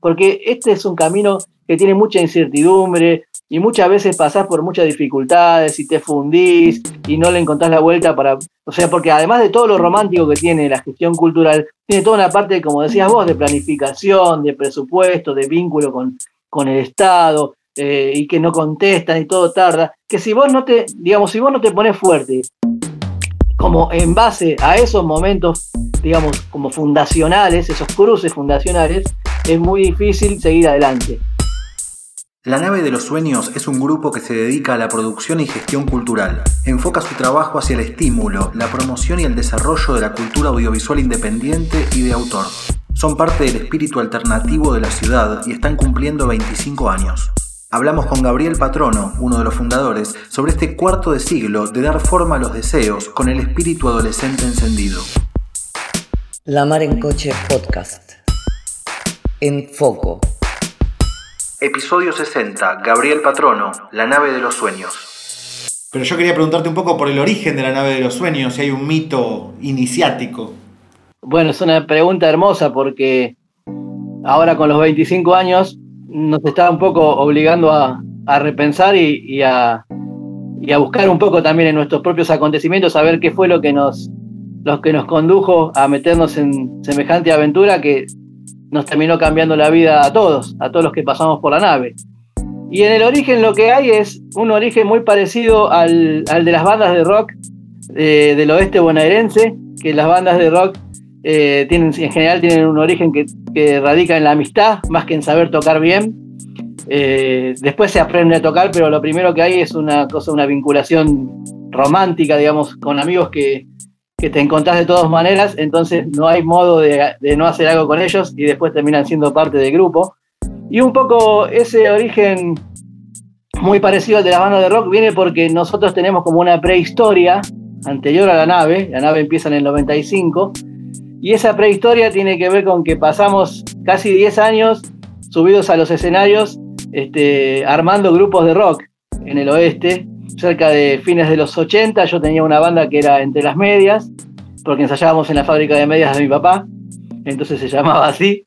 porque este es un camino que tiene mucha incertidumbre y muchas veces pasás por muchas dificultades y te fundís y no le encontrás la vuelta para... O sea, porque además de todo lo romántico que tiene la gestión cultural, tiene toda una parte, como decías vos, de planificación, de presupuesto, de vínculo con, con el Estado, eh, y que no contestan y todo tarda, que si vos no te, digamos, si vos no te pones fuerte, como en base a esos momentos, digamos, como fundacionales, esos cruces fundacionales, es muy difícil seguir adelante. La nave de los sueños es un grupo que se dedica a la producción y gestión cultural. Enfoca su trabajo hacia el estímulo, la promoción y el desarrollo de la cultura audiovisual independiente y de autor. Son parte del espíritu alternativo de la ciudad y están cumpliendo 25 años. Hablamos con Gabriel Patrono, uno de los fundadores, sobre este cuarto de siglo de dar forma a los deseos con el espíritu adolescente encendido. La Mar en Coche Podcast. En Foco. Episodio 60. Gabriel Patrono, La nave de los sueños. Pero yo quería preguntarte un poco por el origen de la nave de los sueños, si hay un mito iniciático. Bueno, es una pregunta hermosa porque ahora con los 25 años nos está un poco obligando a, repensar y, a, buscar un poco también en nuestros propios acontecimientos, a ver qué fue lo que nos, que nos condujo a meternos en semejante aventura que nos terminó cambiando la vida a todos, a todos los que pasamos por la nave. Y en el origen lo que hay es un origen muy parecido al, de las bandas de rock eh, del oeste bonaerense, que las bandas de rock eh, tienen, en general tienen un origen que, radica en la amistad más que en saber tocar bien. Eh, después se aprende a tocar, pero lo primero que hay es una cosa, una vinculación romántica, digamos, con amigos que, te encontrás de todas maneras, entonces no hay modo de, no hacer algo con ellos y después terminan siendo parte del grupo. Y un poco ese origen muy parecido al de la banda de rock viene porque nosotros tenemos como una prehistoria anterior a la nave, la nave empieza en el 95, y esa prehistoria tiene que ver con que pasamos casi 10 años subidos a los escenarios, este, armando grupos de rock en el oeste. Cerca de fines de los 80 yo tenía una banda que era entre las medias, porque ensayábamos en la fábrica de medias de mi papá, entonces se llamaba así.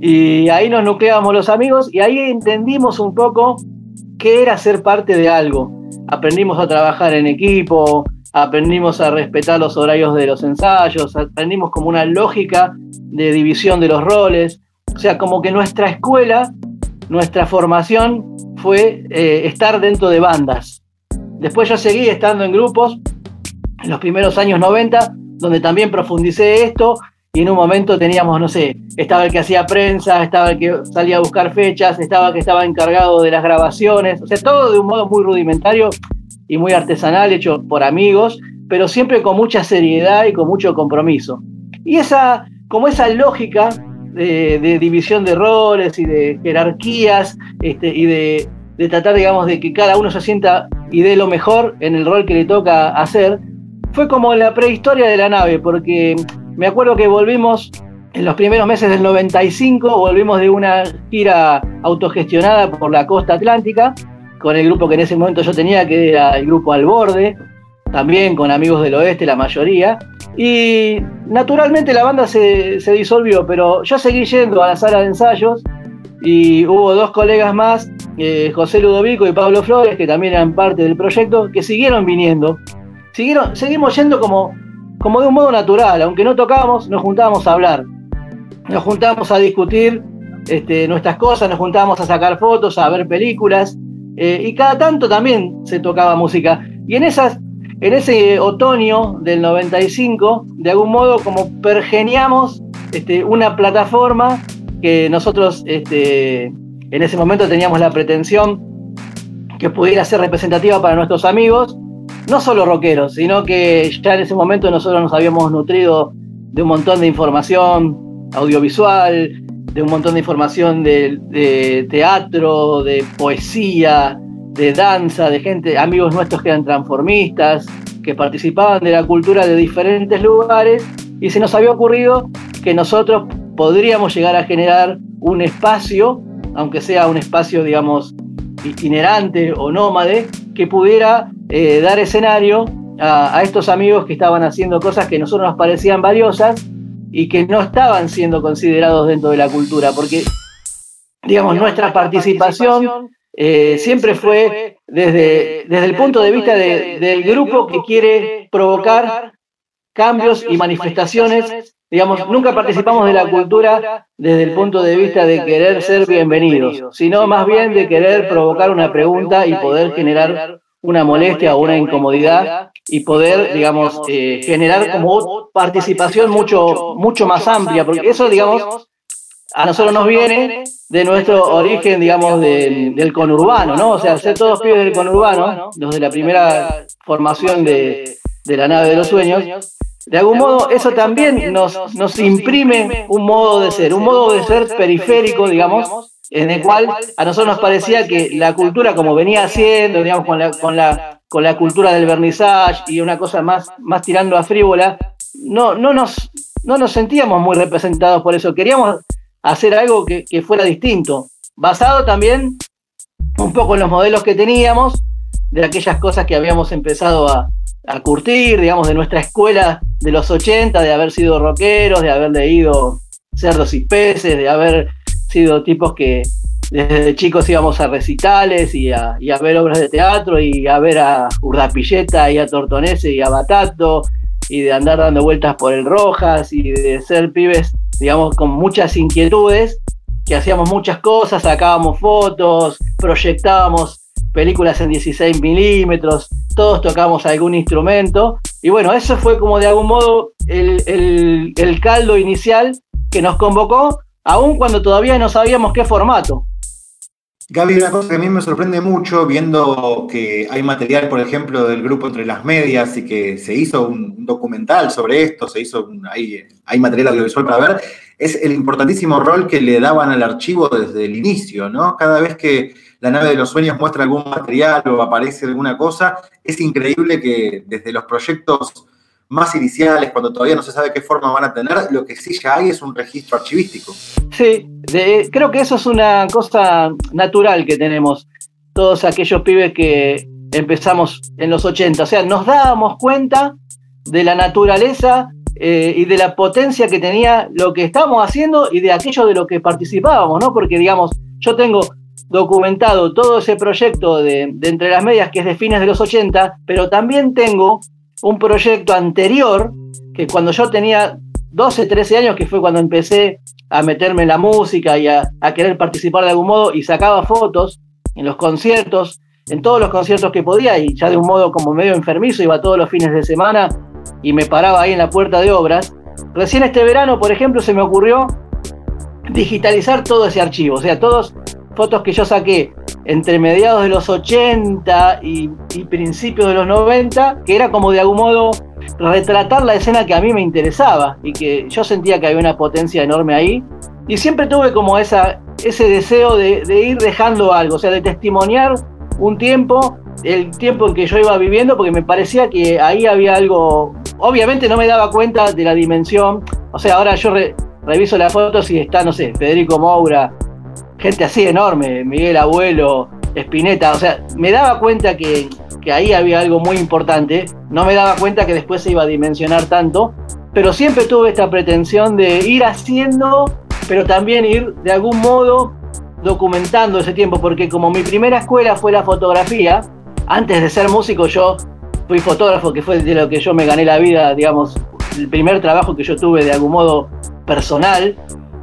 Y ahí nos nucleábamos los amigos y ahí entendimos un poco qué era ser parte de algo. Aprendimos a trabajar en equipo, aprendimos a respetar los horarios de los ensayos, aprendimos como una lógica de división de los roles, o sea, como que nuestra escuela, nuestra formación fue eh, estar dentro de bandas. Después yo seguí estando en grupos en los primeros años 90, donde también profundicé esto y en un momento teníamos, no sé, estaba el que hacía prensa, estaba el que salía a buscar fechas, estaba el que estaba encargado de las grabaciones, o sea, todo de un modo muy rudimentario y muy artesanal, hecho por amigos, pero siempre con mucha seriedad y con mucho compromiso. Y esa, como esa lógica de, división de roles y de jerarquías este, y de, de, tratar, digamos, de que cada uno se sienta y dé lo mejor en el rol que le toca hacer, fue como la prehistoria de la nave, porque me acuerdo que volvimos en los primeros meses del 95, volvimos de una gira autogestionada por la costa atlántica, con el grupo que en ese momento yo tenía, que era el grupo Al Borde, también con amigos del oeste, la mayoría. Y naturalmente la banda se, disolvió, pero yo seguí yendo a la sala de ensayos y hubo dos colegas más, eh, José Ludovico y Pablo Flores, que también eran parte del proyecto, que siguieron viniendo. Siguieron, seguimos yendo como, como de un modo natural, aunque no tocábamos, nos juntábamos a hablar. Nos juntábamos a discutir este, nuestras cosas, nos juntábamos a sacar fotos, a ver películas. Eh, y cada tanto también se tocaba música. Y en, esas, en ese otoño del 95, de algún modo como pergeniamos este, una plataforma que nosotros este, en ese momento teníamos la pretensión que pudiera ser representativa para nuestros amigos, no solo rockeros, sino que ya en ese momento nosotros nos habíamos nutrido de un montón de información audiovisual, de un montón de información de, teatro, de poesía, de danza, de gente, amigos nuestros que eran transformistas, que participaban de la cultura de diferentes lugares, y se nos había ocurrido que nosotros podríamos llegar a generar un espacio, aunque sea un espacio, digamos, itinerante o nómade, que pudiera eh, dar escenario a, a estos amigos que estaban haciendo cosas que a nosotros nos parecían valiosas y que no estaban siendo considerados dentro de la cultura, porque digamos, nuestra participación eh, siempre fue desde, desde el punto de vista del grupo que quiere provocar cambios y manifestaciones. Digamos, nunca participamos de la cultura desde el punto de vista de querer ser bienvenidos, sino más bien de querer provocar una pregunta y poder generar una molestia o una incomodidad y poder, digamos, eh, generar como participación mucho, mucho más amplia, porque eso, digamos, a nosotros nos viene de nuestro origen, digamos, del conurbano, ¿no? O sea, ser todos pibes del conurbano, los de la primera formación de, de la nave de los sueños, de algún modo eso también nos, nos imprime un modo de ser, un modo de ser periférico, digamos, en el cual a nosotros nos parecía que la cultura como venía haciendo, digamos, con la, con la, con la cultura del vernissage y una cosa más, más tirando a frívola, no, no, nos, no nos sentíamos muy representados por eso. Queríamos hacer algo que, que fuera distinto, basado también un poco en los modelos que teníamos, de aquellas cosas que habíamos empezado a, a curtir, digamos, de nuestra escuela de los 80, de haber sido rockeros, de haber leído Cerdos y Peces, de haber sido tipos que desde chicos íbamos a recitales y a, ver obras de teatro y a ver a Urdapilleta y a Tortonese y a Batato y de andar dando vueltas por el Rojas y de ser pibes, digamos, con muchas inquietudes, que hacíamos muchas cosas, sacábamos fotos, proyectábamos películas en 16 milímetros, todos tocamos algún instrumento. Y bueno, eso fue como de algún modo el, el, caldo inicial que nos convocó, aun cuando todavía no sabíamos qué formato. Gaby, una cosa que a mí me sorprende mucho viendo que hay material, por ejemplo, del grupo Entre las Medias y que se hizo un documental sobre esto, se hizo hay, hay material audiovisual para ver, es el importantísimo rol que le daban al archivo desde el inicio, ¿no? Cada vez que la nave de los sueños muestra algún material o aparece alguna cosa, es increíble que desde los proyectos más iniciales, cuando todavía no se sabe qué forma van a tener, lo que sí ya hay es un registro archivístico. Sí, creo que eso es una cosa natural que tenemos todos aquellos pibes que empezamos en los 80. O sea, nos dábamos cuenta de la naturaleza eh, y de la potencia que tenía lo que estábamos haciendo y de aquello de lo que participábamos, ¿no? Porque, digamos, yo tengo documentado todo ese proyecto de, Entre las Medias, que es de fines de los 80, pero también tengo un proyecto anterior, que cuando yo tenía 12, 13 años, que fue cuando empecé a meterme en la música y a, querer participar de algún modo, y sacaba fotos en los conciertos, en todos los conciertos que podía, y ya de un modo como medio enfermizo, iba todos los fines de semana y me paraba ahí en la puerta de obras. Recién este verano, por ejemplo, se me ocurrió digitalizar todo ese archivo, o sea, todos fotos que yo saqué entre mediados de los 80 y, principios de los 90, que era como de algún modo retratar la escena que a mí me interesaba y que yo sentía que había una potencia enorme ahí. Y siempre tuve como esa, ese deseo de, ir dejando algo, o sea, de testimoniar un tiempo, el tiempo en que yo iba viviendo, porque me parecía que ahí había algo, obviamente no me daba cuenta de la dimensión, o sea, ahora yo reviso las fotos y está, no sé, Federico Moura, gente así enorme, Miguel Abuelo, Espineta, o sea, me daba cuenta que, ahí había algo muy importante, no me daba cuenta que después se iba a dimensionar tanto, pero siempre tuve esta pretensión de ir haciendo, pero también ir de algún modo documentando ese tiempo, porque como mi primera escuela fue la fotografía, antes de ser músico yo fui fotógrafo, que fue de lo que yo me gané la vida, digamos, el primer trabajo que yo tuve de algún modo personal,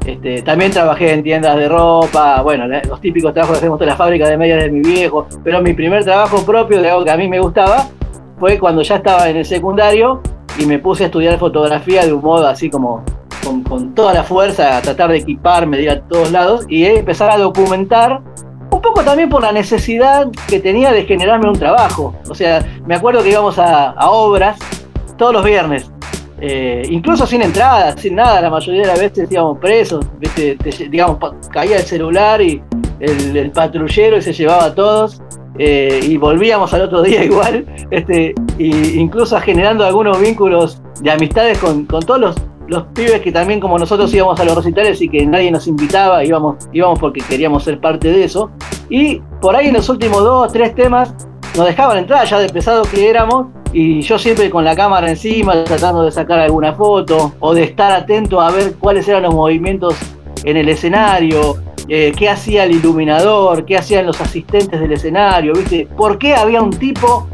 este, también trabajé en tiendas de ropa, bueno, los típicos trabajos que hacemos en la fábrica de medias de mi viejo, pero mi primer trabajo propio de algo que a mí me gustaba fue cuando ya estaba en el secundario y me puse a estudiar fotografía de un modo así como con, toda la fuerza, a tratar de equiparme, de ir a todos lados y empezar a documentar un poco también por la necesidad que tenía de generarme un trabajo. O sea, me acuerdo que íbamos a, a obras todos los viernes eh, incluso sin entrada, sin nada, la mayoría de las veces íbamos presos, digamos, caía el celular y el, patrullero y se llevaba a todos. Eh, y volvíamos al otro día igual, este, y incluso generando algunos vínculos de amistades con, todos los, los, pibes que también como nosotros íbamos a los recitales y que nadie nos invitaba, íbamos, íbamos porque queríamos ser parte de eso. Y por ahí en los últimos dos, tres temas nos dejaban entrar ya de pesado que éramos y yo siempre con la cámara encima tratando de sacar alguna foto o de estar atento a ver cuáles eran los movimientos en el escenario eh, qué hacía el iluminador, qué hacían los asistentes del escenario, ¿viste? ¿Por qué había un tipo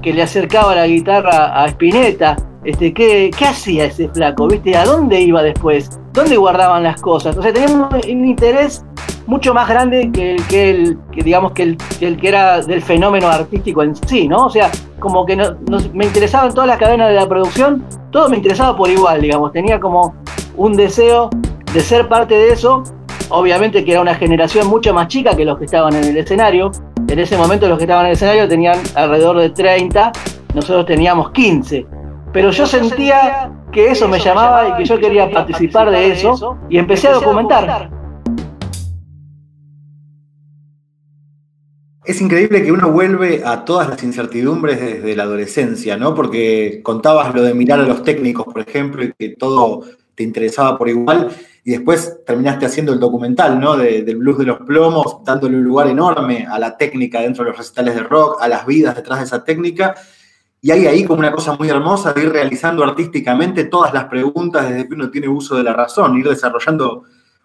que le acercaba la guitarra a Spinetta? Este, ¿qué, ¿Qué hacía ese flaco? ¿Viste? ¿A dónde iba después? ¿Dónde guardaban las cosas? O sea, teníamos un, interés mucho más grande que, que el que digamos que el, que el, que era del fenómeno artístico en sí, ¿no? O sea, como que no, me interesaban todas las cadenas de la producción, todo me interesaba por igual, digamos, tenía como un deseo de ser parte de eso, obviamente que era una generación mucho más chica que los que estaban en el escenario, en ese momento los que estaban en el escenario tenían alrededor de 30, nosotros teníamos 15, pero yo sentía que eso me llamaba y que yo quería participar de eso y empecé a documentar. Es increíble que uno vuelve a todas las incertidumbres desde la adolescencia, ¿no? Porque contabas lo de mirar a los técnicos, por ejemplo, y que todo te interesaba por igual, y después terminaste haciendo el documental, ¿no? del blues de los plomos, dándole un lugar enorme a la técnica dentro de los recitales de rock, a las vidas detrás de esa técnica, y hay ahí como una cosa muy hermosa de ir realizando artísticamente todas las preguntas desde que uno tiene uso de la razón, ir desarrollando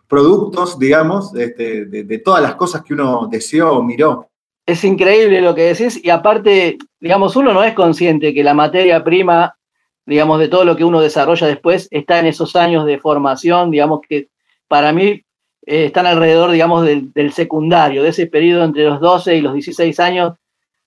productos, digamos, este, de, de, todas las cosas que uno deseó o miró. Es increíble lo que decís y aparte, digamos, uno no es consciente que la materia prima, digamos, de todo lo que uno desarrolla después está en esos años de formación, digamos, que para mí eh, están alrededor, digamos, del, del secundario, de ese periodo entre los 12 y los 16 años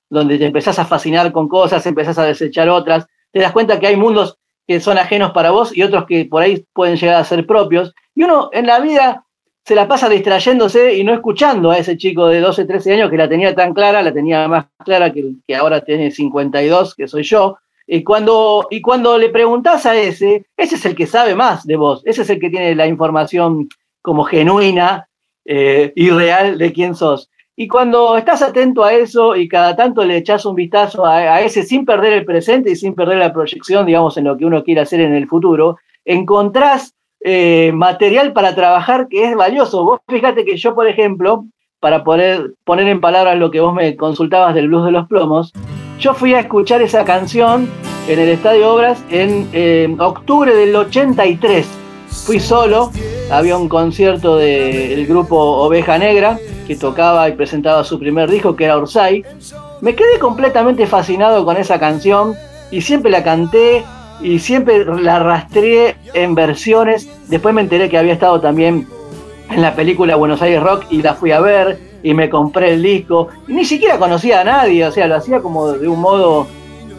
donde te empezás a fascinar con cosas, empezás a desechar otras, te das cuenta que hay mundos que son ajenos para vos y otros que por ahí pueden llegar a ser propios. Y uno en la vida se la pasa distrayéndose y no escuchando a ese chico de 12, 13 años que la tenía tan clara, la tenía más clara que, ahora tiene 52, que soy yo. Y cuando, y cuando le preguntás a ese, ese es el que sabe más de vos, ese es el que tiene la información como genuina eh, y real de quién sos. Y cuando estás atento a eso y cada tanto le echas un vistazo a, a, ese sin perder el presente y sin perder la proyección, digamos, en lo que uno quiere hacer en el futuro, encontrás eh, material para trabajar que es valioso. Vos fíjate que yo, por ejemplo, para poder poner en palabras lo que vos me consultabas del blues de los plomos, yo fui a escuchar esa canción en el Estadio Obras en eh, octubre del 83. Fui solo, había un concierto del grupo Oveja Negra que tocaba y presentaba su primer disco, que era Orsay. Me quedé completamente fascinado con esa canción y siempre la canté y siempre la rastreé en versiones. Después me enteré que había estado también en la película Buenos Aires Rock y la fui a ver y me compré el disco. Y ni siquiera conocía a nadie, o sea, lo hacía como de un modo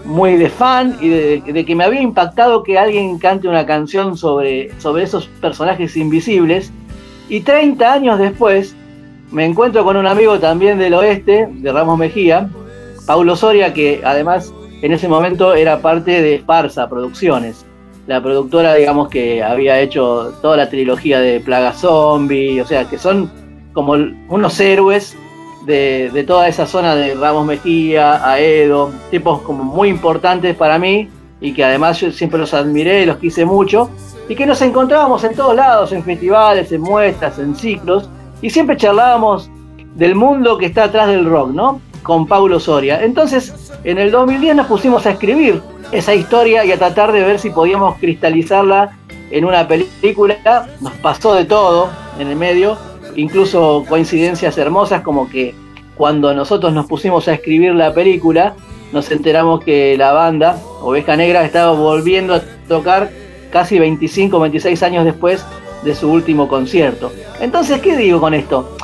muy de fan y de, que me había impactado que alguien cante una canción sobre, sobre esos personajes invisibles. Y 30 años después me encuentro con un amigo también del oeste, de Ramos Mejía, Paulo Soria, que además en ese momento era parte de Farsa Producciones, la productora, digamos, que había hecho toda la trilogía de Plaga Zombie, o sea, que son como unos héroes de, toda esa zona de Ramos Mejía, Aedo, tipos como muy importantes para mí y que además yo siempre los admiré, los quise mucho, y que nos encontrábamos en todos lados, en festivales, en muestras, en ciclos, y siempre charlábamos del mundo que está atrás del rock, ¿no? Con Paulo Soria. Entonces, en el 2010 nos pusimos a escribir esa historia y a tratar de ver si podíamos cristalizarla en una película. Nos pasó de todo en el medio, incluso coincidencias hermosas como que cuando nosotros nos pusimos a escribir la película, nos enteramos que la banda Oveja Negra estaba volviendo a tocar casi 25, 26 años después de su último concierto. Entonces, ¿qué digo con esto?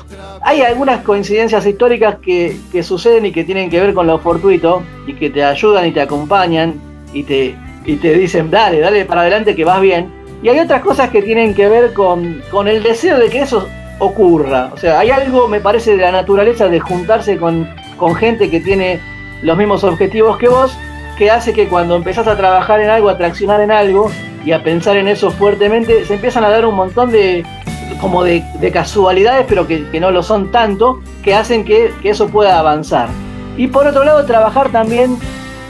Hay algunas coincidencias históricas que, suceden y que tienen que ver con lo fortuito y que te ayudan y te acompañan y te, y te dicen, dale, dale para adelante que vas bien. Y hay otras cosas que tienen que ver con, con el deseo de que eso ocurra. O sea, hay algo, me parece, de la naturaleza de juntarse con, con gente que tiene los mismos objetivos que vos, que hace que cuando empezás a trabajar en algo, a traccionar en algo, y a pensar en eso fuertemente, se empiezan a dar un montón de como de, de casualidades, pero que, no lo son tanto, que hacen que, que, eso pueda avanzar. Y por otro lado, trabajar también,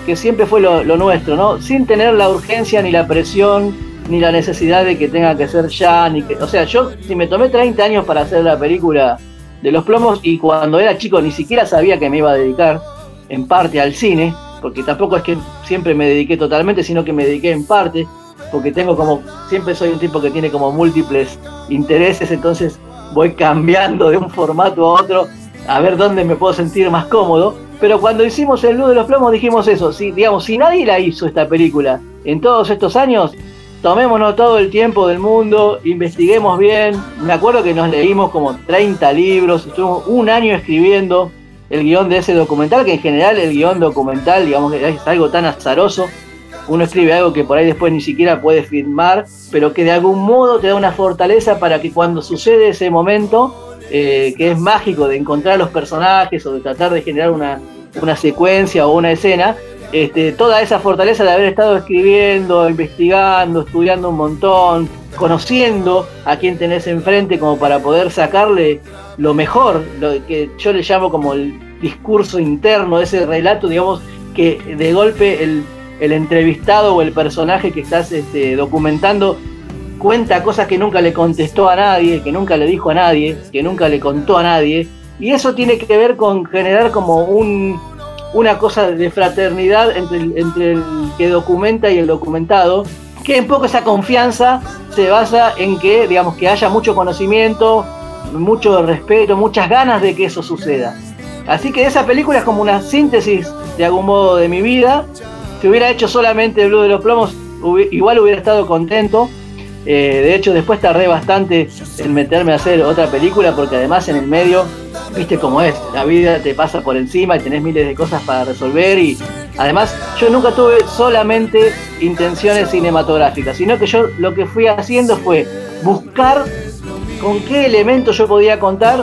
que siempre fue lo, lo, nuestro, ¿no? Sin tener la urgencia ni la presión, ni la necesidad de que tenga que ser ya, ni que. O sea, yo si me tomé 30 años para hacer la película de los plomos y cuando era chico ni siquiera sabía que me iba a dedicar en parte al cine, porque tampoco es que siempre me dediqué totalmente, sino que me dediqué en parte porque tengo como, siempre soy un tipo que tiene como múltiples intereses, entonces voy cambiando de un formato a otro a ver dónde me puedo sentir más cómodo. Pero cuando hicimos El Luz de los Plomos dijimos eso, si, digamos, si nadie la hizo esta película en todos estos años, tomémonos todo el tiempo del mundo, investiguemos bien. Me acuerdo que nos leímos como 30 libros, estuvimos un año escribiendo el guion de ese documental, que en general el guion documental, digamos, es algo tan azaroso. Uno escribe algo que por ahí después ni siquiera puede firmar, pero que de algún modo te da una fortaleza para que cuando sucede ese momento, eh, que es mágico de encontrar los personajes o de tratar de generar una, una secuencia o una escena, este, toda esa fortaleza de haber estado escribiendo, investigando, estudiando un montón, conociendo a quien tenés enfrente como para poder sacarle lo mejor, lo que yo le llamo como el discurso interno, ese relato, digamos, que de golpe el, entrevistado o el personaje que estás este, documentando cuenta cosas que nunca le contestó a nadie, que nunca le dijo a nadie, que nunca le contó a nadie. Y eso tiene que ver con generar como un, una cosa de fraternidad entre el, que documenta y el documentado, que en poco esa confianza se basa en que, digamos, que haya mucho conocimiento, mucho respeto, muchas ganas de que eso suceda. Así que esa película es como una síntesis de algún modo de mi vida. Si hubiera hecho solamente Blue de los Plomos, igual hubiera estado contento, eh, de hecho, después tardé bastante en meterme a hacer otra película porque además en el medio, viste cómo es, la vida te pasa por encima y tenés miles de cosas para resolver y además yo nunca tuve solamente intenciones cinematográficas, sino que yo lo que fui haciendo fue buscar con qué elementos yo podía contar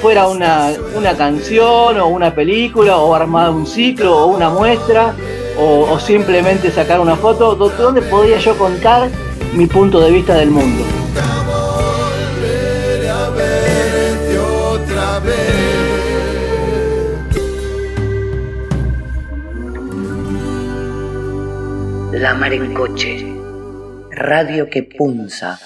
fuera una, canción o una película o armar un ciclo o una muestra o, simplemente sacar una foto, donde podía yo contar mi punto de vista del mundo. La mar en coche, radio que punza.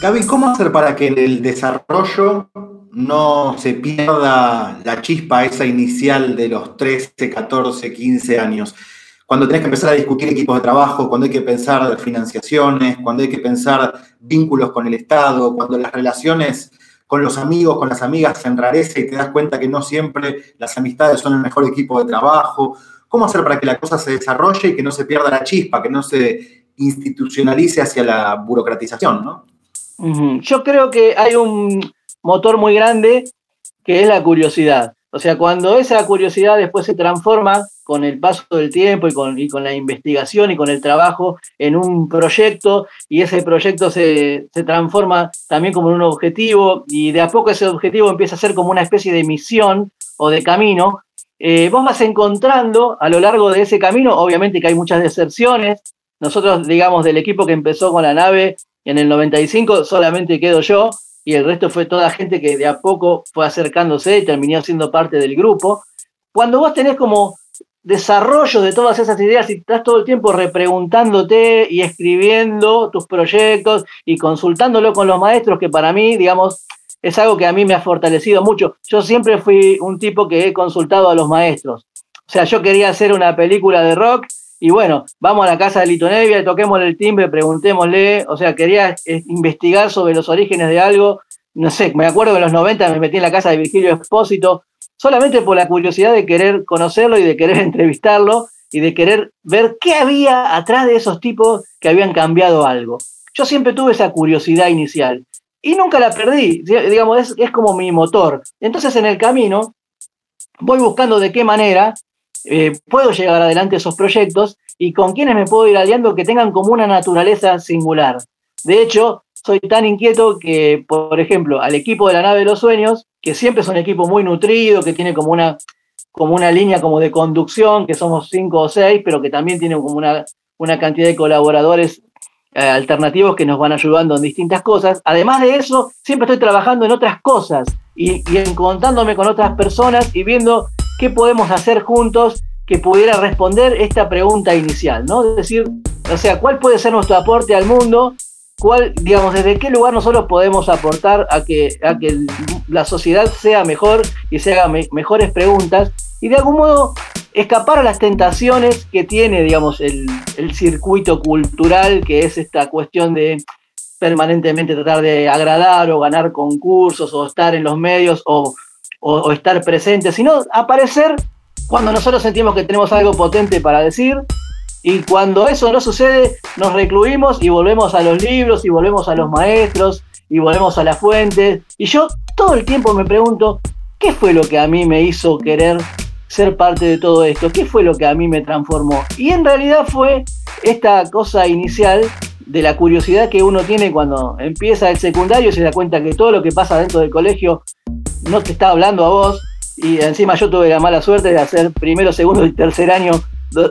Gaby, ¿cómo hacer para que en el desarrollo no se pierda la chispa esa inicial de los 13, 14, 15 años? Cuando tenés que empezar a discutir equipos de trabajo, cuando hay que pensar financiaciones, cuando hay que pensar vínculos con el Estado, cuando las relaciones con los amigos, con las amigas se enrarece y te das cuenta que no siempre las amistades son el mejor equipo de trabajo. ¿Cómo hacer para que la cosa se desarrolle y que no se pierda la chispa, que no se institucionalice hacia la burocratización, ¿no? Yo creo que hay un motor muy grande que es la curiosidad. O sea, cuando esa curiosidad después se transforma con el paso del tiempo y con, con la investigación y con el trabajo en un proyecto y ese proyecto se, transforma también como un objetivo y de a poco ese objetivo empieza a ser como una especie de misión o de camino, eh, vos vas encontrando a lo largo de ese camino, obviamente que hay muchas deserciones, nosotros digamos del equipo que empezó con la nave en el 95 solamente quedo yo y el resto fue toda gente que de a poco fue acercándose y terminó siendo parte del grupo. Cuando vos tenés como desarrollo de todas esas ideas y estás todo el tiempo repreguntándote y escribiendo tus proyectos y consultándolo con los maestros, que para mí, digamos, es algo que a mí me ha fortalecido mucho. Yo siempre fui un tipo que he consultado a los maestros. O sea, yo quería hacer una película de rock y bueno, vamos a la casa de Lito Nevia, toquémosle el timbre, preguntémosle, o sea, quería eh, investigar sobre los orígenes de algo, no sé, me acuerdo que en los 90 me metí en la casa de Virgilio Espósito, solamente por la curiosidad de querer conocerlo y de querer entrevistarlo y de querer ver qué había atrás de esos tipos que habían cambiado algo. Yo siempre tuve esa curiosidad inicial y nunca la perdí, digamos, es, es como mi motor. Entonces en el camino voy buscando de qué manera eh, puedo llevar adelante esos proyectos y con quienes me puedo ir aliando que tengan como una naturaleza singular. De hecho, soy tan inquieto que, por ejemplo, al equipo de la nave de los sueños, que siempre es un equipo muy nutrido, que tiene como una, como una línea como de conducción, que somos cinco o seis, pero que también tiene como una, una cantidad de colaboradores eh, alternativos que nos van ayudando en distintas cosas. Además de eso, siempre estoy trabajando en otras cosas y encontrándome con otras personas y viendo qué podemos hacer juntos que pudiera responder esta pregunta inicial, ¿no? Es decir, o sea, ¿cuál puede ser nuestro aporte al mundo cuál, digamos, desde qué lugar nosotros podemos aportar a que, a que la sociedad sea mejor y se haga mejores preguntas y de algún modo escapar a las tentaciones que tiene, digamos, el, circuito cultural, que es esta cuestión de permanentemente tratar de agradar o ganar concursos o estar en los medios o, o estar presente, sino aparecer cuando nosotros sentimos que tenemos algo potente para decir y cuando eso no sucede, nos recluimos y volvemos a los libros y volvemos a los maestros y volvemos a las fuentes. Y yo todo el tiempo me pregunto, ¿qué fue lo que a mí me hizo querer ser parte de todo esto? ¿Qué fue lo que a mí me transformó? Y en realidad fue esta cosa inicial de la curiosidad que uno tiene cuando empieza el secundario y se da cuenta que todo lo que pasa dentro del colegio no te está hablando a vos. Y encima yo tuve la mala suerte de hacer primero, segundo y tercer año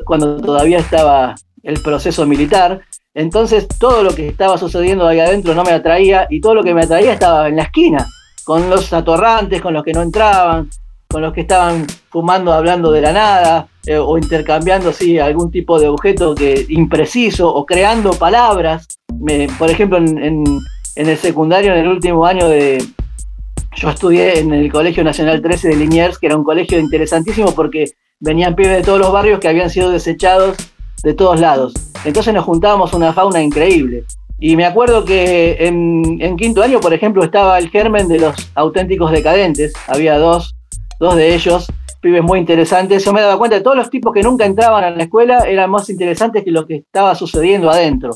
cuando todavía estaba el proceso militar. Entonces todo lo que estaba sucediendo ahí adentro no me atraía y todo lo que me atraía estaba en la esquina, con los atorrantes, con los que no entraban, con los que estaban fumando, hablando de la nada, eh, o intercambiando sí, algún tipo de objeto que impreciso, o creando palabras. por ejemplo, en, en, el secundario, en el último año de... Yo estudié en el Colegio Nacional 13 de Liniers, que era un colegio interesantísimo porque venían pibes de todos los barrios que habían sido desechados de todos lados. Entonces nos juntábamos una fauna increíble. Y me acuerdo que en, quinto año, por ejemplo, estaba el germen de los auténticos decadentes. Había dos, dos de ellos, pibes muy interesantes. Yo me daba cuenta de todos los tipos que nunca entraban a la escuela eran más interesantes que lo que estaba sucediendo adentro.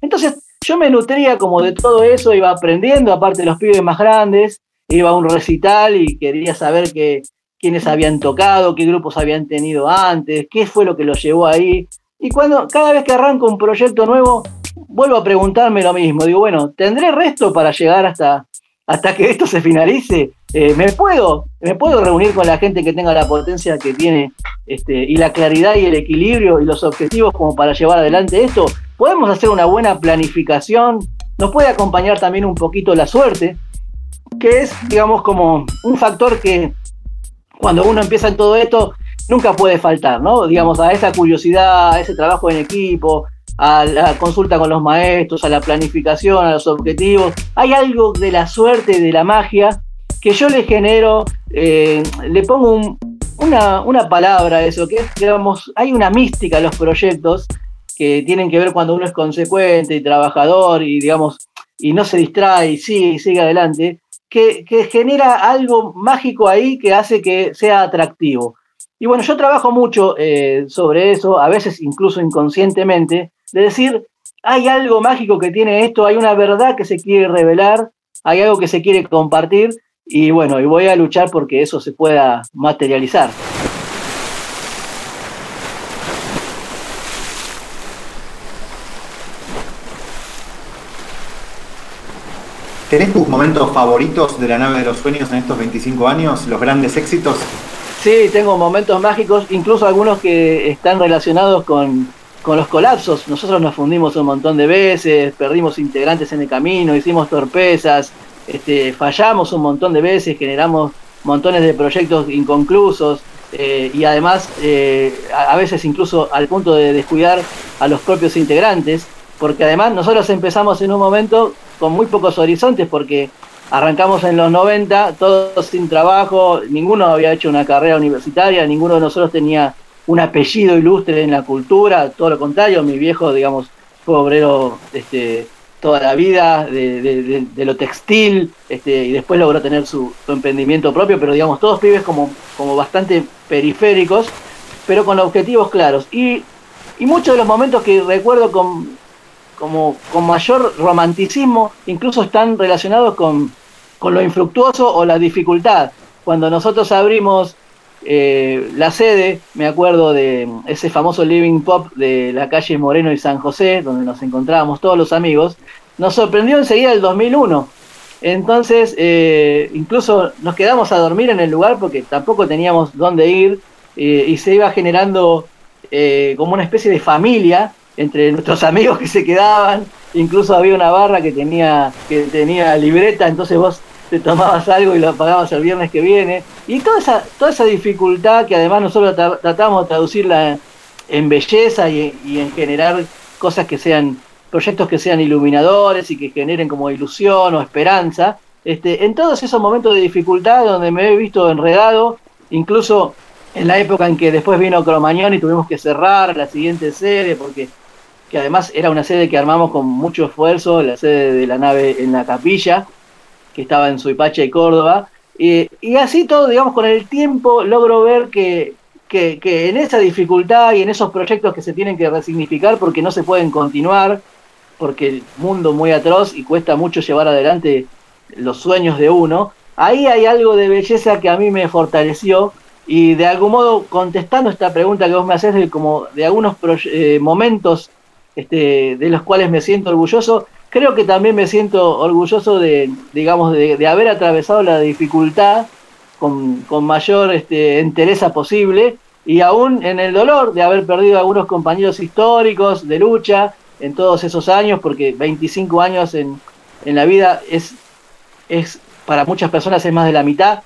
Entonces yo me nutría como de todo eso, iba aprendiendo, aparte de los pibes más grandes, iba a un recital y quería saber quiénes habían tocado, qué grupos habían tenido antes, qué fue lo que los llevó ahí. Y cuando cada vez que arranco un proyecto nuevo, vuelvo a preguntarme lo mismo. Digo, bueno, ¿tendré resto para llegar hasta, hasta que esto se finalice? Eh, ¿me, puedo, ¿Me puedo reunir con la gente que tenga la potencia que tiene este, y la claridad y el equilibrio y los objetivos como para llevar adelante esto? ¿Podemos hacer una buena planificación? ¿Nos puede acompañar también un poquito la suerte? Que es, digamos, como un factor que cuando uno empieza en todo esto, nunca puede faltar, ¿no? Digamos, a esa curiosidad, a ese trabajo en equipo, a la consulta con los maestros, a la planificación, a los objetivos. Hay algo de la suerte, de la magia, que yo le genero, eh, le pongo una, una, palabra a eso, que es, digamos, hay una mística en los proyectos que tienen que ver cuando uno es consecuente y trabajador y, digamos, y no se distrae y sigue y sigue adelante que, genera algo mágico ahí que hace que sea atractivo. Y bueno, yo trabajo mucho eh, sobre eso, a veces incluso inconscientemente, de decir, hay algo mágico que tiene esto, hay una verdad que se quiere revelar, hay algo que se quiere compartir, y bueno, y voy a luchar porque eso se pueda materializar. ¿Tenés tus momentos favoritos de la nave de los sueños en estos 25 años? ¿Los grandes éxitos? Sí, tengo momentos mágicos, incluso algunos que están relacionados con, los colapsos. Nosotros nos fundimos un montón de veces, perdimos integrantes en el camino, hicimos torpezas, este, fallamos un montón de veces, generamos montones de proyectos inconclusos eh, y además eh, a veces incluso al punto de descuidar a los propios integrantes, porque además nosotros empezamos en un momento con muy pocos horizontes porque arrancamos en los 90, todos sin trabajo, ninguno había hecho una carrera universitaria, ninguno de nosotros tenía un apellido ilustre en la cultura, todo lo contrario, mi viejo, digamos, fue obrero este, toda la vida de, lo textil este, y después logró tener su, emprendimiento propio, pero digamos, todos pibes como, como bastante periféricos, pero con objetivos claros. Y, y muchos de los momentos que recuerdo con, como con mayor romanticismo, incluso están relacionados con, lo infructuoso o la dificultad. Cuando nosotros abrimos eh, la sede, me acuerdo de ese famoso Living Pop de la calle Moreno y San José, donde nos encontrábamos todos los amigos, nos sorprendió enseguida el 2001. Entonces, eh, incluso nos quedamos a dormir en el lugar porque tampoco teníamos dónde ir eh, y se iba generando como una especie de familia entre nuestros amigos que se quedaban, incluso había una barra que tenía, que tenía libreta, entonces vos te tomabas algo y lo pagabas el viernes que viene. Y toda esa, toda esa dificultad que además nosotros tratamos de traducirla en belleza y, en generar cosas que sean proyectos que sean iluminadores y que generen como ilusión o esperanza. Este, en todos esos momentos de dificultad donde me he visto enredado, incluso en la época en que después vino Cromañón y tuvimos que cerrar la siguiente serie, porque que además era una sede que armamos con mucho esfuerzo, la sede de la nave en la capilla, que estaba en Suipacha y Córdoba. y así todo, digamos, con el tiempo logro ver que, que, en esa dificultad y en esos proyectos que se tienen que resignificar porque no se pueden continuar, porque el mundo muy atroz y cuesta mucho llevar adelante los sueños de uno, ahí hay algo de belleza que a mí me fortaleció y de algún modo contestando esta pregunta que vos me haces de como de algunos eh, momentos este, de los cuales me siento orgulloso, creo que también me siento orgulloso de, digamos, de, haber atravesado la dificultad con, mayor este, entereza posible y aún en el dolor de haber perdido algunos compañeros históricos de lucha en todos esos años, porque 25 años en, en la vida es, es, para muchas personas es más de la mitad,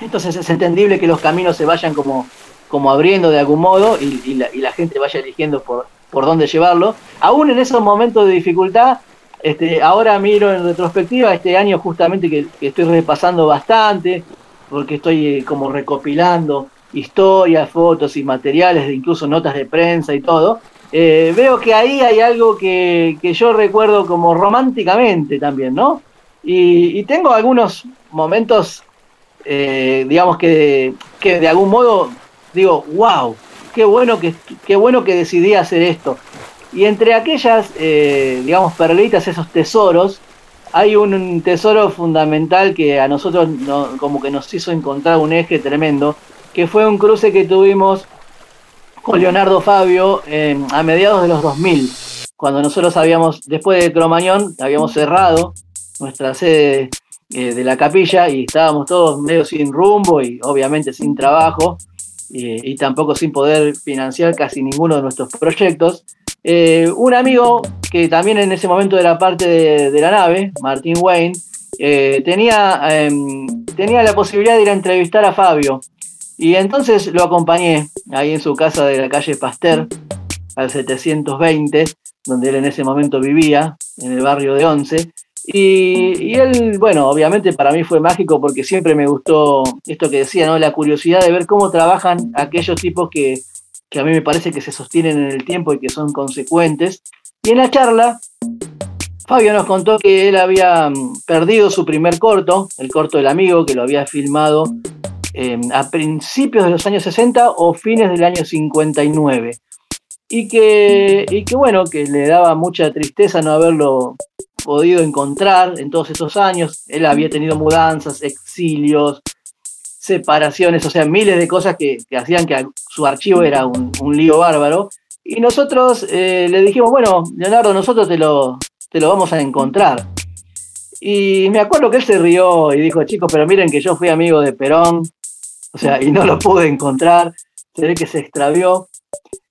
entonces es entendible que los caminos se vayan como, como abriendo de algún modo y, la, y la, gente vaya eligiendo por, por dónde llevarlo. Aún en esos momentos de dificultad, este, ahora miro en retrospectiva este año justamente que, estoy repasando bastante, porque estoy eh, como recopilando historias, fotos y materiales, incluso notas de prensa y todo. Eh, veo que ahí hay algo que, que, yo recuerdo como románticamente también, ¿no? Y, tengo algunos momentos eh, digamos que, que de algún modo digo, wow, qué bueno que, qué bueno que decidí hacer esto. Y entre aquellas, eh, digamos, perlitas, esos tesoros, hay un tesoro fundamental que a nosotros como que nos hizo encontrar un eje tremendo, que fue un cruce que tuvimos con Leonardo Fabio a mediados de los 2000, cuando nosotros habíamos, después de Cromañón, habíamos cerrado nuestra sede eh, de la capilla y estábamos todos medio sin rumbo y obviamente sin trabajo y tampoco sin poder financiar casi ninguno de nuestros proyectos. Eh, un amigo que también en ese momento era parte de, la nave, Martín Wayne, eh, tenía, em, tenía la posibilidad de ir a entrevistar a Fabio y entonces lo acompañé ahí en su casa de la calle Pasteur, al 720, donde él en ese momento vivía, en el barrio de Once. Y, él, bueno, obviamente para mí fue mágico porque siempre me gustó esto que decía, ¿no? La curiosidad de ver cómo trabajan aquellos tipos que, a mí me parece que se sostienen en el tiempo y que son consecuentes. Y en la charla, Fabio nos contó que él había mm, perdido su primer corto, el corto del amigo, que lo había filmado em, a principios de los años 60 o fines del año 59. Y que, y que bueno, que le daba mucha tristeza no haberlo podido encontrar en todos estos años. Él había tenido mudanzas, exilios, separaciones, o sea, miles de cosas que, hacían que su archivo era un, lío bárbaro. Y nosotros eh, le dijimos, bueno, Leonardo, nosotros te lo, te lo vamos a encontrar. Y me acuerdo que él se rió y dijo, chicos, pero miren que yo fui amigo de Perón, o sea, y no lo pude encontrar, se ve que se extravió.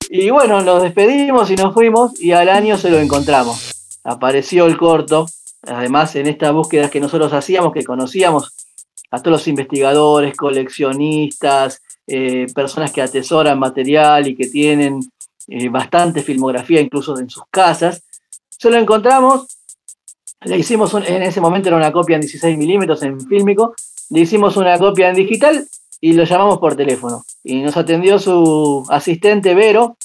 Y bueno, nos despedimos y nos fuimos y al año se lo encontramos apareció el corto, además en estas búsquedas que nosotros hacíamos, que conocíamos a todos los investigadores, coleccionistas, eh, personas que atesoran material y que tienen eh, bastante filmografía incluso en sus casas. Se lo encontramos, le hicimos en ese momento era una copia en 16 milímetros en fílmico, le hicimos una copia en digital y lo llamamos por teléfono. Y nos atendió su asistente Vero,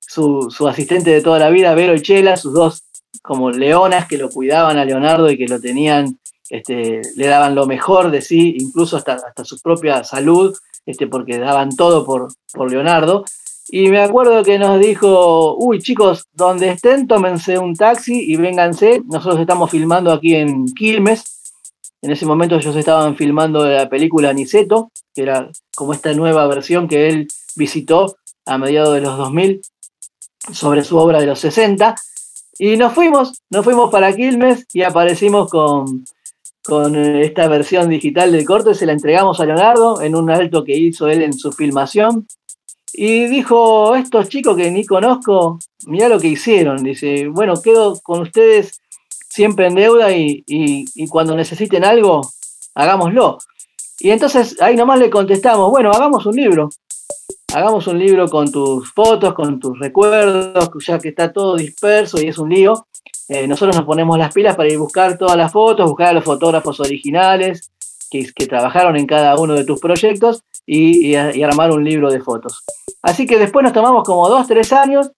su, su asistente de toda la vida, Vero y Chela, sus dos como leonas que lo cuidaban a Leonardo y que lo tenían, este, le daban lo mejor de sí, incluso hasta, hasta su propia salud, este, porque daban todo por, por Leonardo. Y me acuerdo que nos dijo, uy chicos, donde estén, tómense un taxi y vénganse. Nosotros estamos filmando aquí en Quilmes. En ese momento ellos estaban filmando la película Niceto, que era como esta nueva versión que él visitó a mediados de los 2000 sobre su obra de los 60. Y nos fuimos, nos fuimos para Quilmes y aparecimos con, con esta versión digital del corto y se la entregamos a Leonardo en un alto que hizo él en su filmación. Y dijo, estos chicos que ni conozco, mira lo que hicieron. Dice, bueno, quedo con ustedes siempre en deuda y, y cuando necesiten algo, hagámoslo. Y entonces ahí nomás le contestamos, bueno, hagamos un libro. Hagamos un libro con tus fotos, con tus recuerdos, ya que está todo disperso y es un lío. Eh, nosotros nos ponemos las pilas para ir a buscar todas las fotos, buscar a los fotógrafos originales que, trabajaron en cada uno de tus proyectos y, armar un libro de fotos. Así que después nos tomamos como dos, tres años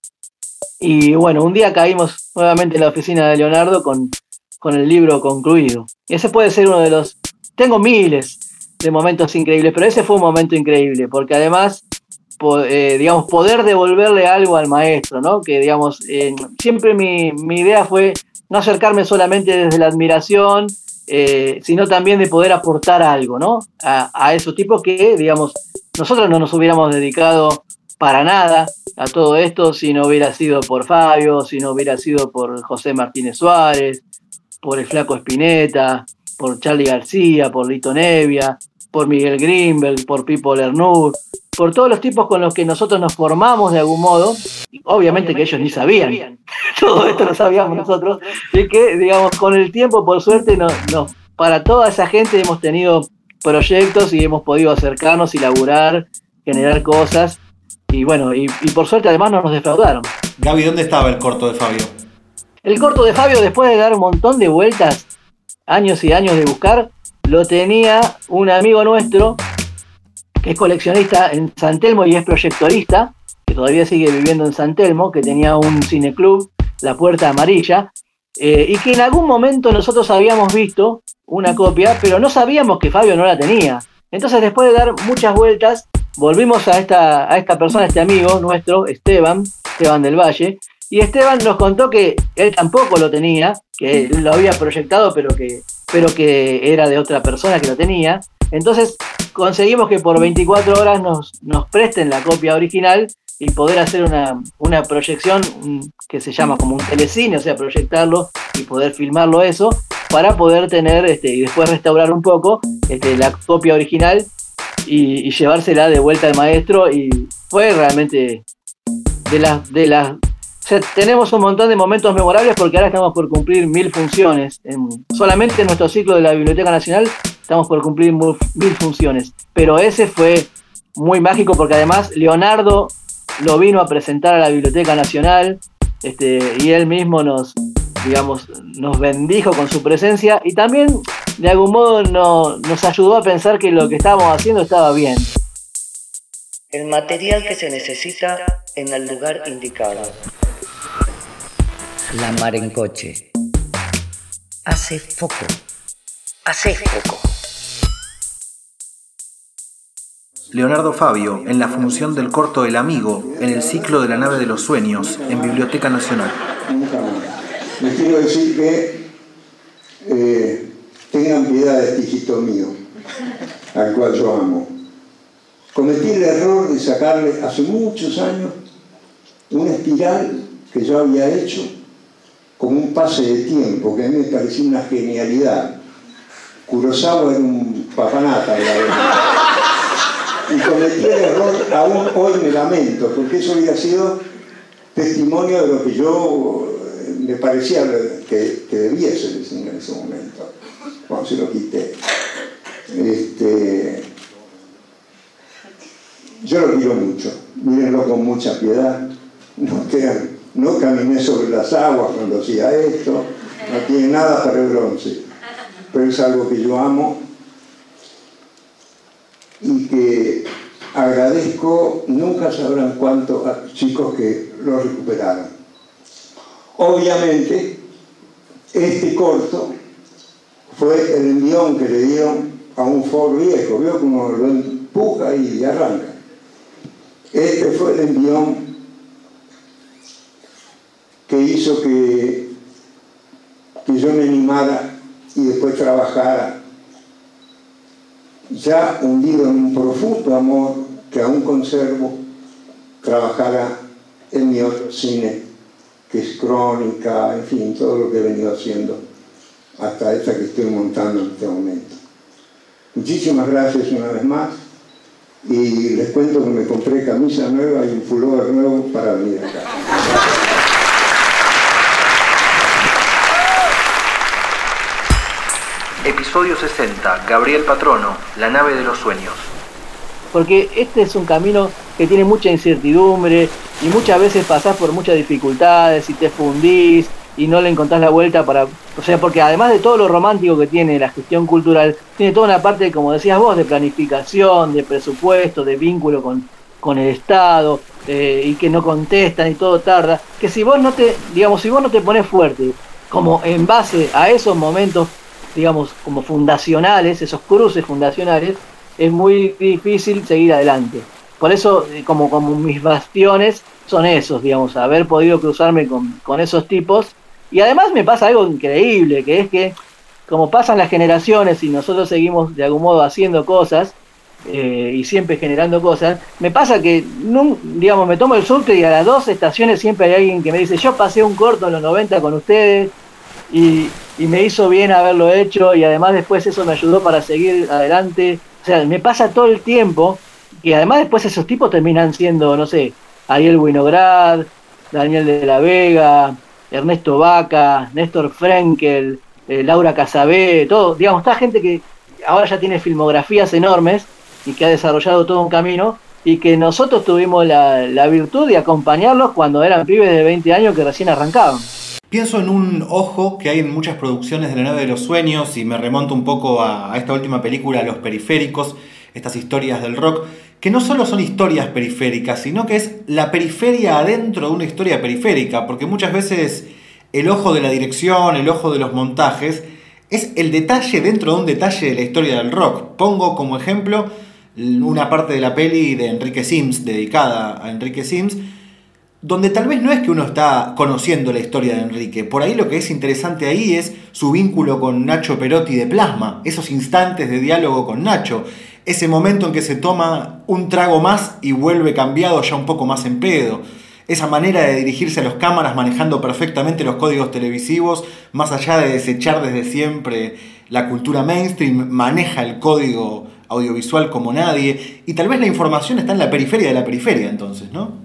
y bueno, un día caímos nuevamente en la oficina de Leonardo con, con el libro concluido. Ese puede ser uno de los... Tengo miles de momentos increíbles, pero ese fue un momento increíble, porque además eh, digamos, poder devolverle algo al maestro, ¿no? Que, digamos, eh, siempre mi, idea fue no acercarme solamente desde la admiración, eh, sino también de poder aportar algo, ¿no? A, a esos tipos que, digamos, nosotros no nos hubiéramos dedicado para nada a todo esto si no hubiera sido por Fabio, si no hubiera sido por José Martínez Suárez, por el Flaco Espineta, por Charlie García, por Lito Nevia, por Miguel Greenberg, por Pipo Lernur, por todos los tipos con los que nosotros nos formamos de algún modo, obviamente, que ellos ni sabían, todo esto lo sabíamos nosotros, y que, digamos, con el tiempo, por suerte, no, para toda esa gente hemos tenido proyectos y hemos podido acercarnos y laburar, generar cosas, y bueno, y, por suerte además no nos defraudaron. Gaby, ¿dónde estaba el corto de Fabio? El corto de Fabio, después de dar un montón de vueltas, años y años de buscar, lo tenía un amigo nuestro que es coleccionista en San Telmo y es proyectorista, que todavía sigue viviendo en San Telmo, que tenía un cineclub, La Puerta Amarilla, eh, y que en algún momento nosotros habíamos visto una copia, pero no sabíamos que Fabio no la tenía. Entonces, después de dar muchas vueltas, volvimos a esta, a esta persona, a este amigo nuestro, Esteban, Esteban del Valle, y Esteban nos contó que él tampoco lo tenía, que lo había proyectado, pero que, pero que era de otra persona que lo tenía. Entonces conseguimos que por 24 horas nos, nos presten la copia original y poder hacer una, proyección que se llama como un telecine, o sea, proyectarlo y poder filmarlo eso, para poder tener este, y después restaurar un poco este, la copia original y, llevársela de vuelta al maestro. Y fue realmente de las, de las tenemos un montón de momentos memorables porque ahora estamos por cumplir mil funciones. solamente en nuestro ciclo de la Biblioteca Nacional estamos por cumplir mil funciones. Pero ese fue muy mágico porque además Leonardo lo vino a presentar a la Biblioteca Nacional este, y él mismo nos, digamos, nos bendijo con su presencia y también de algún modo nos ayudó a pensar que lo que estábamos haciendo estaba bien. El material que se necesita en el lugar indicado. La mar en coche. Hace foco. Hace foco. Leonardo Fabio, en la función del corto El Amigo, en el ciclo de la nave de los sueños, en Biblioteca Nacional. Les quiero decir que eh, tengan piedad de este hijito mío, al cual yo amo. Cometí el error de sacarle hace muchos años una espiral que yo había hecho pase de tiempo, que a mí me parecía una genialidad. Kurosawa era un papanata, la. Y cometí el error, aún hoy me lamento, porque eso había sido testimonio de lo que yo eh, me parecía que, que debiese decir en ese momento, cuando se lo quité. Este, yo lo quiero mucho, mírenlo con mucha piedad, no crean no caminé sobre las aguas cuando hacía esto, no tiene nada para el bronce, pero es algo que yo amo y que agradezco, nunca sabrán cuánto a chicos que lo recuperaron. Obviamente, este corto fue el envión que le dieron a un Ford viejo, vio como lo empuja y arranca. Este fue el envión que hizo que, que yo me animara y después trabajara, ya hundido en un profundo amor que aún conservo, trabajara en mi otro cine, que es crónica, en fin, todo lo que he venido haciendo hasta esta que estoy montando en este momento. Muchísimas gracias una vez más y les cuento que me compré camisa nueva y un pullover nuevo para venir acá. Episodio 60. Gabriel Patrono, La nave de los sueños. Porque este es un camino que tiene mucha incertidumbre y muchas veces pasás por muchas dificultades y te fundís y no le encontrás la vuelta para... O sea, porque además de todo lo romántico que tiene la gestión cultural, tiene toda una parte, como decías vos, de planificación, de presupuesto, de vínculo con, con el Estado, eh, y que no contestan y todo tarda, que si vos no te, digamos, si vos no te pones fuerte, como en base a esos momentos, digamos, como fundacionales, esos cruces fundacionales, es muy difícil seguir adelante. Por eso, eh, como, como mis bastiones son esos, digamos, haber podido cruzarme con, con esos tipos y además me pasa algo increíble, que es que como pasan las generaciones y nosotros seguimos de algún modo haciendo cosas eh, y siempre generando cosas, me pasa que, digamos, me tomo el surte y a las dos estaciones siempre hay alguien que me dice, yo pasé un corto en los 90 con ustedes y, y me hizo bien haberlo hecho y además después eso me ayudó para seguir adelante. O sea, me pasa todo el tiempo y además después esos tipos terminan siendo, no sé, Ariel Winograd, Daniel de la Vega, Ernesto Vaca, Néstor Frenkel, eh, Laura Casabé, todo, digamos, esta gente que ahora ya tiene filmografías enormes y que ha desarrollado todo un camino y que nosotros tuvimos la, virtud de acompañarlos cuando eran pibes de 20 años que recién arrancaban. Pienso en un ojo que hay en muchas producciones de la nave de los sueños y me remonto un poco a, esta última película, Los Periféricos, estas historias del rock, que no solo son historias periféricas, sino que es la periferia adentro de una historia periférica, porque muchas veces el ojo de la dirección, el ojo de los montajes, es el detalle dentro de un detalle de la historia del rock. Pongo como ejemplo una parte de la peli de Enrique Sims, dedicada a Enrique Sims, donde tal vez no es que uno está conociendo la historia de Enrique, por ahí lo que es interesante ahí es su vínculo con Nacho Perotti de Plasma, esos instantes de diálogo con Nacho, ese momento en que se toma un trago más y vuelve cambiado ya un poco más en pedo. Esa manera de dirigirse a las cámaras manejando perfectamente los códigos televisivos, más allá de desechar desde siempre la cultura mainstream, maneja el código audiovisual como nadie. Y tal vez la información está en la periferia de la periferia entonces, ¿no?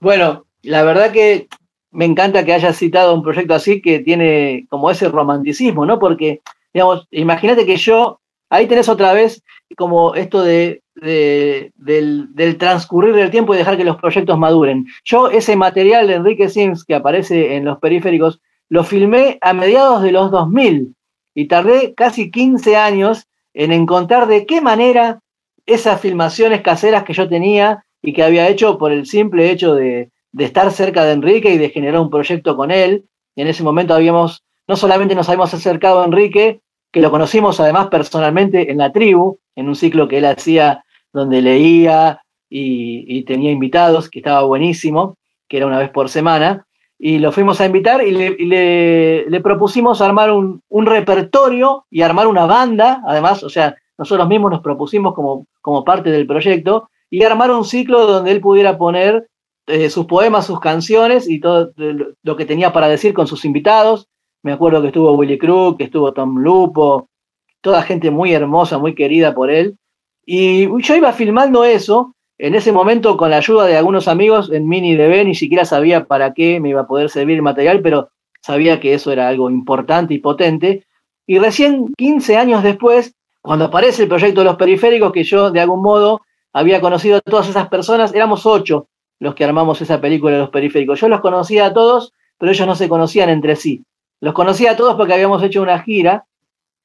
Bueno, la verdad que me encanta que hayas citado un proyecto así que tiene como ese romanticismo, ¿no? Porque, digamos, imagínate que yo, ahí tenés otra vez como esto de, del, transcurrir del tiempo y dejar que los proyectos maduren. Yo ese material de Enrique Sims que aparece en los periféricos, lo filmé a mediados de los 2000 y tardé casi 15 años en encontrar de qué manera esas filmaciones caseras que yo tenía y que había hecho por el simple hecho de, de estar cerca de Enrique y de generar un proyecto con él. en ese momento habíamos, no solamente nos habíamos acercado a Enrique, que lo conocimos además personalmente en la tribu, en un ciclo que él hacía donde leía y, tenía invitados, que estaba buenísimo, que era una vez por semana, y lo fuimos a invitar y le, propusimos armar un, repertorio y armar una banda, además, o sea, nosotros mismos nos propusimos como, como parte del proyecto, y armar un ciclo donde él pudiera poner eh, sus poemas, sus canciones y todo lo que tenía para decir con sus invitados, me acuerdo que estuvo Willy Crook, que estuvo Tom Lupo, toda gente muy hermosa, muy querida por él. Y yo iba filmando eso, en ese momento con la ayuda de algunos amigos en Mini DB, ni siquiera sabía para qué me iba a poder servir el material, pero sabía que eso era algo importante y potente. Y recién 15 años después, cuando aparece el proyecto de los periféricos, que yo de algún modo había conocido a todas esas personas, éramos ocho los que armamos esa película de los periféricos. Yo los conocía a todos, pero ellos no se conocían entre sí. Los conocía a todos porque habíamos hecho una gira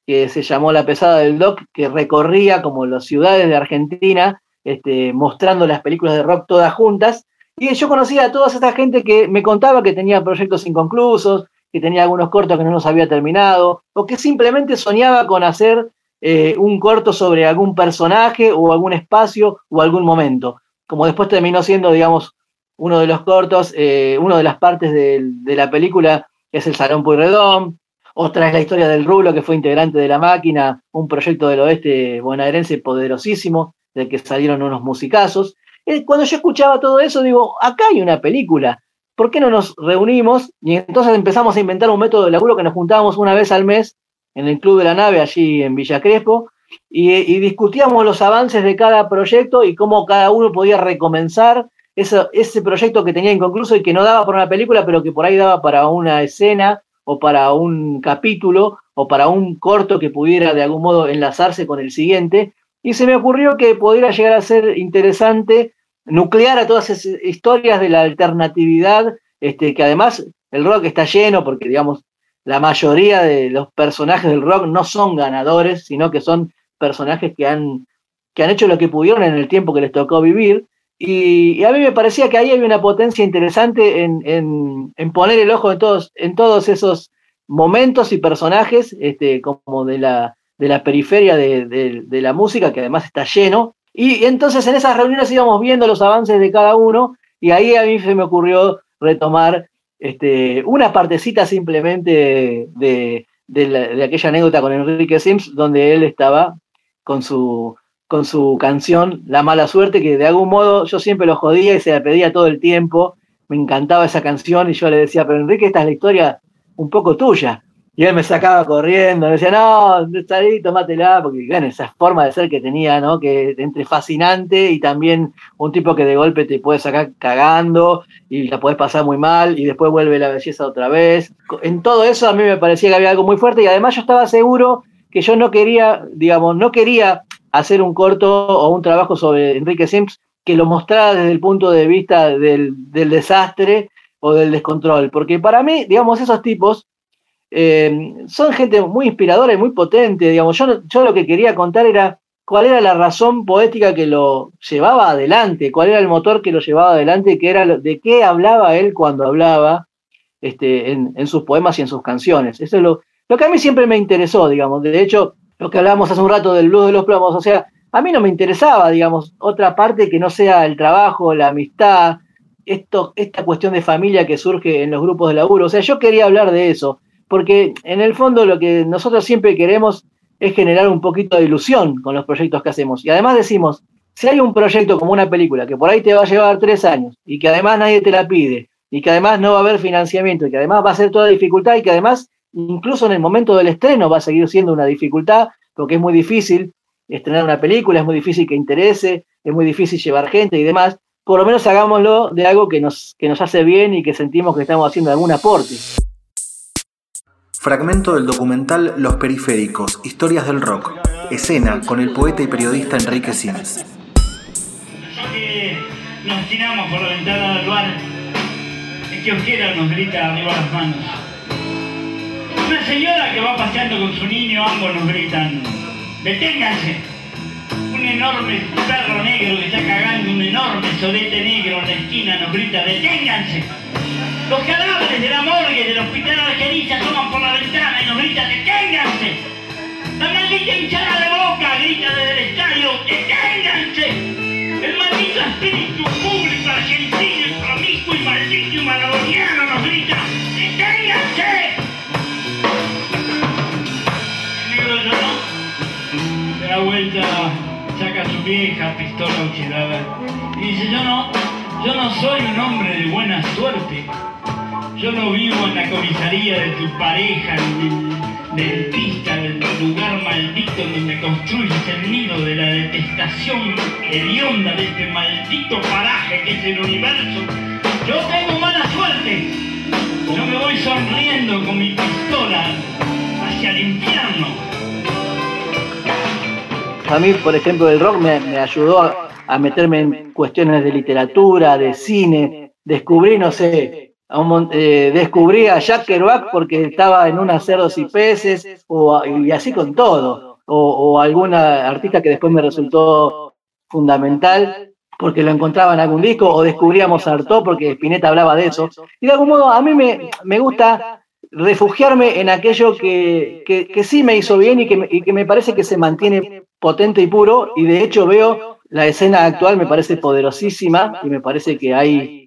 que se llamó La Pesada del Doc, que recorría como las ciudades de Argentina, este, mostrando las películas de rock todas juntas. Y yo conocía a toda esta gente que me contaba que tenía proyectos inconclusos, que tenía algunos cortos que no los había terminado, o que simplemente soñaba con hacer eh, un corto sobre algún personaje o algún espacio o algún momento. Como después terminó siendo, digamos, uno de los cortos, eh, una de las partes de, la película es el Salón Puyredón. Otra es la historia del Rulo, que fue integrante de la máquina, un proyecto del oeste bonaerense poderosísimo, del que salieron unos musicazos. Eh, cuando yo escuchaba todo eso, digo, acá hay una película, ¿por qué no nos reunimos? Y entonces empezamos a inventar un método de laburo que nos juntábamos una vez al mes en el Club de la Nave, allí en Villa Crespo, y, discutíamos los avances de cada proyecto y cómo cada uno podía recomenzar ese proyecto que tenía inconcluso y que no daba para una película, pero que por ahí daba para una escena o para un capítulo o para un corto que pudiera de algún modo enlazarse con el siguiente. Y se me ocurrió que pudiera llegar a ser interesante nuclear a todas esas historias de la alternatividad, este, que además el rock está lleno, porque digamos, la mayoría de los personajes del rock no son ganadores, sino que son personajes que han, que han hecho lo que pudieron en el tiempo que les tocó vivir. Y, a mí me parecía que ahí hay una potencia interesante en, poner el ojo en todos, en todos esos momentos y personajes este, como de la, de la periferia de, la música, que además está lleno. Y entonces en esas reuniones íbamos viendo los avances de cada uno y ahí a mí se me ocurrió retomar este, una partecita simplemente de, de, aquella anécdota con Enrique Sims, donde él estaba con su, con su canción La mala suerte, que de algún modo yo siempre lo jodía y se la pedía todo el tiempo. Me encantaba esa canción y yo le decía, pero Enrique, esta es la historia un poco tuya. Y él me sacaba corriendo, me decía, no, está ahí, tómatela, porque bueno, esa forma de ser que tenía, ¿no? Que entre fascinante y también un tipo que de golpe te puede sacar cagando y la puedes pasar muy mal y después vuelve la belleza otra vez. En todo eso a mí me parecía que había algo muy fuerte y además yo estaba seguro que yo no quería, digamos, no quería hacer un corto o un trabajo sobre Enrique Sims que lo mostrara desde el punto de vista del, desastre o del descontrol, porque para mí, digamos, esos tipos eh, son gente muy inspiradora y muy potente, digamos, yo, yo lo que quería contar era cuál era la razón poética que lo llevaba adelante, cuál era el motor que lo llevaba adelante, que era de qué hablaba él cuando hablaba este, en, sus poemas y en sus canciones. Eso es lo, lo que a mí siempre me interesó, digamos. De hecho, lo que hablábamos hace un rato del blues de los plomos, o sea, a mí no me interesaba, digamos, otra parte que no sea el trabajo, la amistad, esto, esta cuestión de familia que surge en los grupos de laburo. O sea, yo quería hablar de eso porque en el fondo lo que nosotros siempre queremos es generar un poquito de ilusión con los proyectos que hacemos. Y además decimos, si hay un proyecto como una película que por ahí te va a llevar tres años y que además nadie te la pide y que además no va a haber financiamiento y que además va a ser toda dificultad y que además incluso en el momento del estreno va a seguir siendo una dificultad porque es muy difícil estrenar una película, es muy difícil que interese, es muy difícil llevar gente y demás, por lo menos hagámoslo de algo que nos, que nos hace bien y que sentimos que estamos haciendo algún aporte. Fragmento del documental Los Periféricos, Historias del Rock. Escena con el poeta y periodista Enrique Sims. que nos tiramos por la ventana del bar, el kiosquero nos grita arriba las manos. Una señora que va paseando con su niño, ambos nos gritan, deténganse. Un enorme perro negro que está cagando, un enorme solete negro en la esquina nos grita, deténganse. Los cadáveres de la morgue del hospital Argentina toman por la ventana y nos gritan ¡Deténganse! La maldita hinchada de boca grita desde el estadio ¡Deténganse! El maldito espíritu público argentino vieja pistola oxidada y dice yo no, yo no soy un hombre de buena suerte. Yo no vivo en la comisaría de tu pareja, en el dentista, del lugar maldito donde construyes el nido de la detestación hedionda de este maldito paraje que es el universo. Yo tengo mala suerte. Yo me voy sonriendo con mi pistola hacia el infierno. A mí, por ejemplo, el rock me, ayudó a meterme en cuestiones de literatura, de cine, descubrí, no sé, eh, descubrí a Jack Kerouac porque estaba en unas cerdos y peces, o, y así con todo, o, alguna artista que después me resultó fundamental porque lo encontraba en algún disco, o descubríamos a Artaud porque Spinetta hablaba de eso. Y de algún modo a mí me, me gusta refugiarme en aquello que, que, sí me hizo bien y que, y que me parece que se mantiene potente y puro, y de hecho veo la escena actual me parece poderosísima y me parece que hay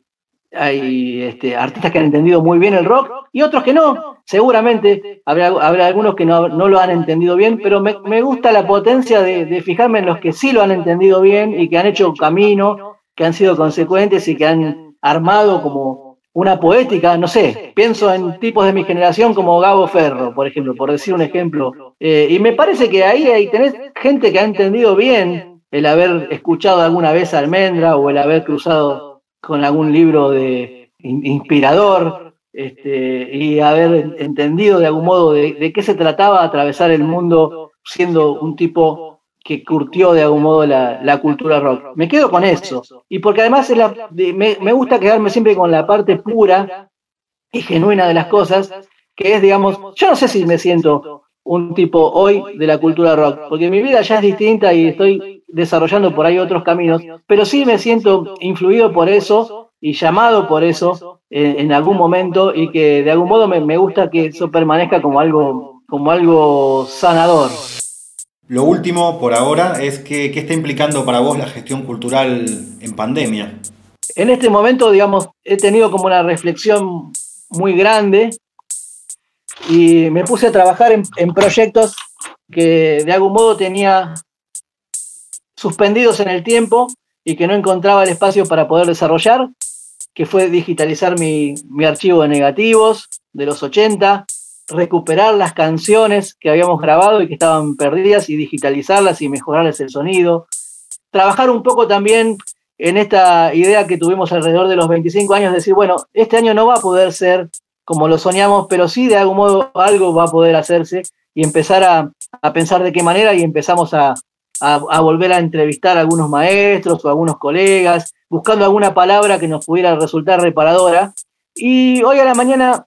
hay este, artistas que han entendido muy bien el rock y otros que no. Seguramente habrá, algunos que no, lo han entendido bien, pero me, gusta la potencia de, fijarme en los que sí lo han entendido bien y que han hecho camino, que han sido consecuentes y que han armado como una poética, no sé, pienso en tipos de mi generación como Gabo Ferro, por ejemplo, por decir un ejemplo. Eh, y me parece que ahí, ahí tenés gente que ha entendido bien el haber escuchado alguna vez a Almendra o el haber cruzado con algún libro de inspirador este, y haber entendido de algún modo de, qué se trataba atravesar el mundo siendo un tipo que curtió de algún modo la, cultura rock. Me quedo con eso. Y porque además me, gusta quedarme siempre con la parte pura y genuina de las cosas, que es, digamos, yo no sé si me siento un tipo hoy de la cultura rock, porque mi vida ya es distinta y estoy desarrollando por ahí otros caminos, pero sí me siento influido por eso y llamado por eso en, algún momento y que de algún modo me, me gusta que eso permanezca como algo, como algo sanador. Lo último, por ahora, es que, qué está implicando para vos la gestión cultural en pandemia. En este momento, digamos, he tenido como una reflexión muy grande y me puse a trabajar en, proyectos que de algún modo tenía suspendidos en el tiempo y que no encontraba el espacio para poder desarrollar, que fue digitalizar mi, mi archivo de negativos de los 80, recuperar las canciones que habíamos grabado y que estaban perdidas y digitalizarlas y mejorarles el sonido. Trabajar un poco también en esta idea que tuvimos alrededor de los 25 años, decir, bueno, este año no va a poder ser como lo soñamos, pero sí de algún modo algo va a poder hacerse y empezar a, pensar de qué manera y empezamos a, a, volver a entrevistar a algunos maestros o a algunos colegas, buscando alguna palabra que nos pudiera resultar reparadora. Y hoy a la mañana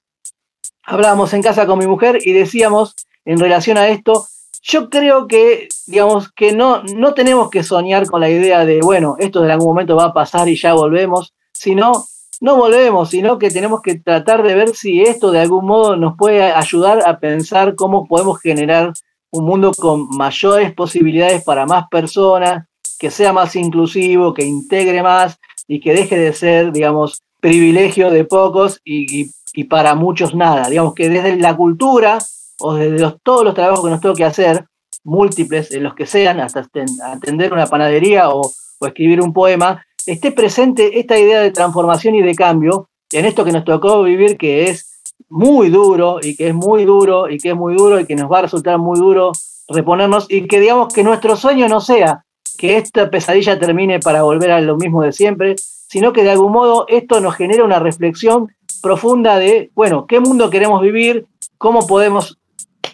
hablábamos en casa con mi mujer y decíamos en relación a esto, yo creo que, digamos, que no, no tenemos que soñar con la idea de, bueno, esto en algún momento va a pasar y ya volvemos, sino no volvemos, sino que tenemos que tratar de ver si esto de algún modo nos puede ayudar a pensar cómo podemos generar un mundo con mayores posibilidades para más personas, que sea más inclusivo, que integre más y que deje de ser, digamos, privilegio de pocos y, para muchos nada. Digamos que desde la cultura o desde todos los trabajos que nos tengo que hacer, múltiples, en los que sean, hasta atender una panadería o, escribir un poema, esté presente esta idea de transformación y de cambio en esto que nos tocó vivir, que es muy duro y que es muy duro y que es muy duro y que nos va a resultar muy duro reponernos y que digamos que nuestro sueño no sea que esta pesadilla termine para volver a lo mismo de siempre, sino que de algún modo esto nos genera una reflexión profunda de, bueno, ¿qué mundo queremos vivir? ¿Cómo podemos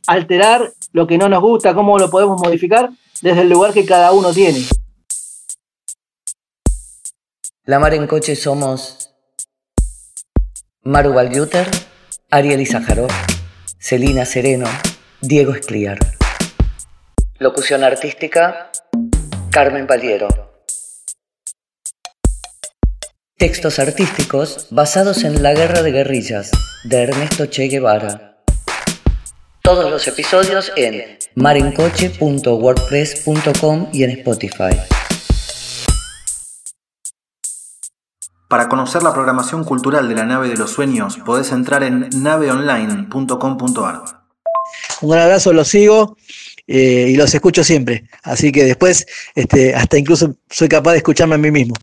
alterar lo que no nos gusta? ¿Cómo lo podemos modificar desde el lugar que cada uno tiene? La Mar en Coche somos Maru Valguter, Ariel Izajarov, Celina Sereno, Diego Escliar. Locución artística, Carmen Paliero. Textos artísticos basados en La Guerra de Guerrillas de Ernesto Che Guevara. Todos los episodios en marencoche.wordpress.com y en Spotify. Para conocer la programación cultural de la nave de los sueños, podés entrar en naveonline.com.ar. Un gran abrazo, los sigo eh, y los escucho siempre. Así que después, este, hasta incluso soy capaz de escucharme a mí mismo.